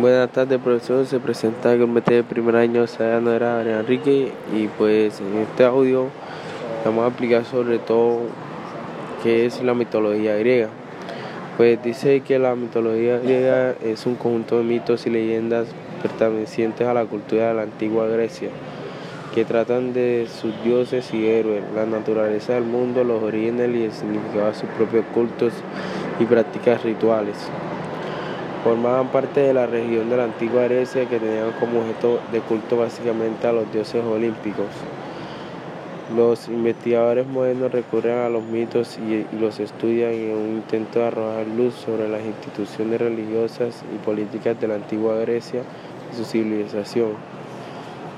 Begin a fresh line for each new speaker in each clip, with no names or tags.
Buenas tardes, profesor. Se presenta el comité de primer año no era Enrique y pues en este audio vamos a explicar sobre todo qué es la mitología griega. Pues dice que la mitología griega es un conjunto de mitos y leyendas pertenecientes a la cultura de la antigua Grecia, que tratan de sus dioses y héroes, la naturaleza del mundo, los orígenes y el significado de sus propios cultos y prácticas rituales formaban parte de la región de la antigua Grecia que tenían como objeto de culto básicamente a los dioses olímpicos. Los investigadores modernos recurren a los mitos y, los estudian en un intento de arrojar luz sobre las instituciones religiosas y políticas de la antigua Grecia y su civilización,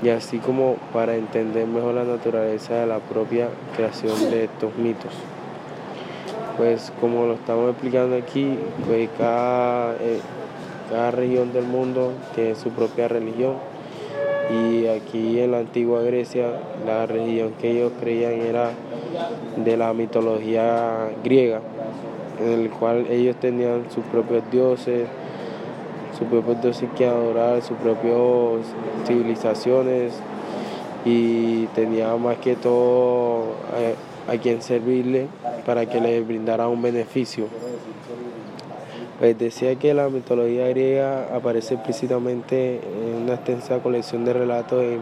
y así como para entender mejor la naturaleza de la propia creación de estos mitos pues como lo estamos explicando aquí, pues cada, eh, cada región del mundo tiene su propia religión. Y aquí en la antigua Grecia la religión que ellos creían era de la mitología griega, en el cual ellos tenían sus propios dioses, sus propios dioses que adorar, sus propias civilizaciones y tenían más que todo eh, a quien servirle para que les brindara un beneficio. Pues decía que la mitología griega aparece explícitamente en una extensa colección de relatos e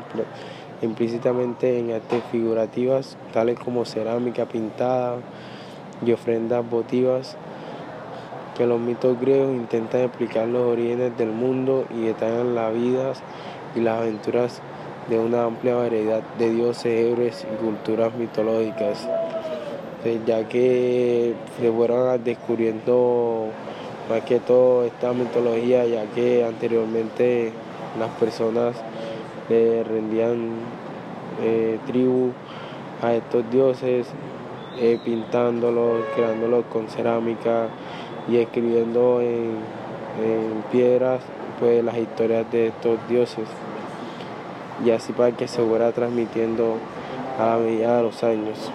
implícitamente en artes figurativas, tales como cerámica pintada y ofrendas votivas, que los mitos griegos intentan explicar los orígenes del mundo y detallan las vidas y las aventuras de una amplia variedad de dioses, héroes y culturas mitológicas, pues, ya que se fueron descubriendo más que todo esta mitología, ya que anteriormente las personas le rendían eh, tribu a estos dioses, eh, pintándolos, creándolos con cerámica y escribiendo en, en piedras pues las historias de estos dioses y así para que se fuera transmitiendo a la medida de los años.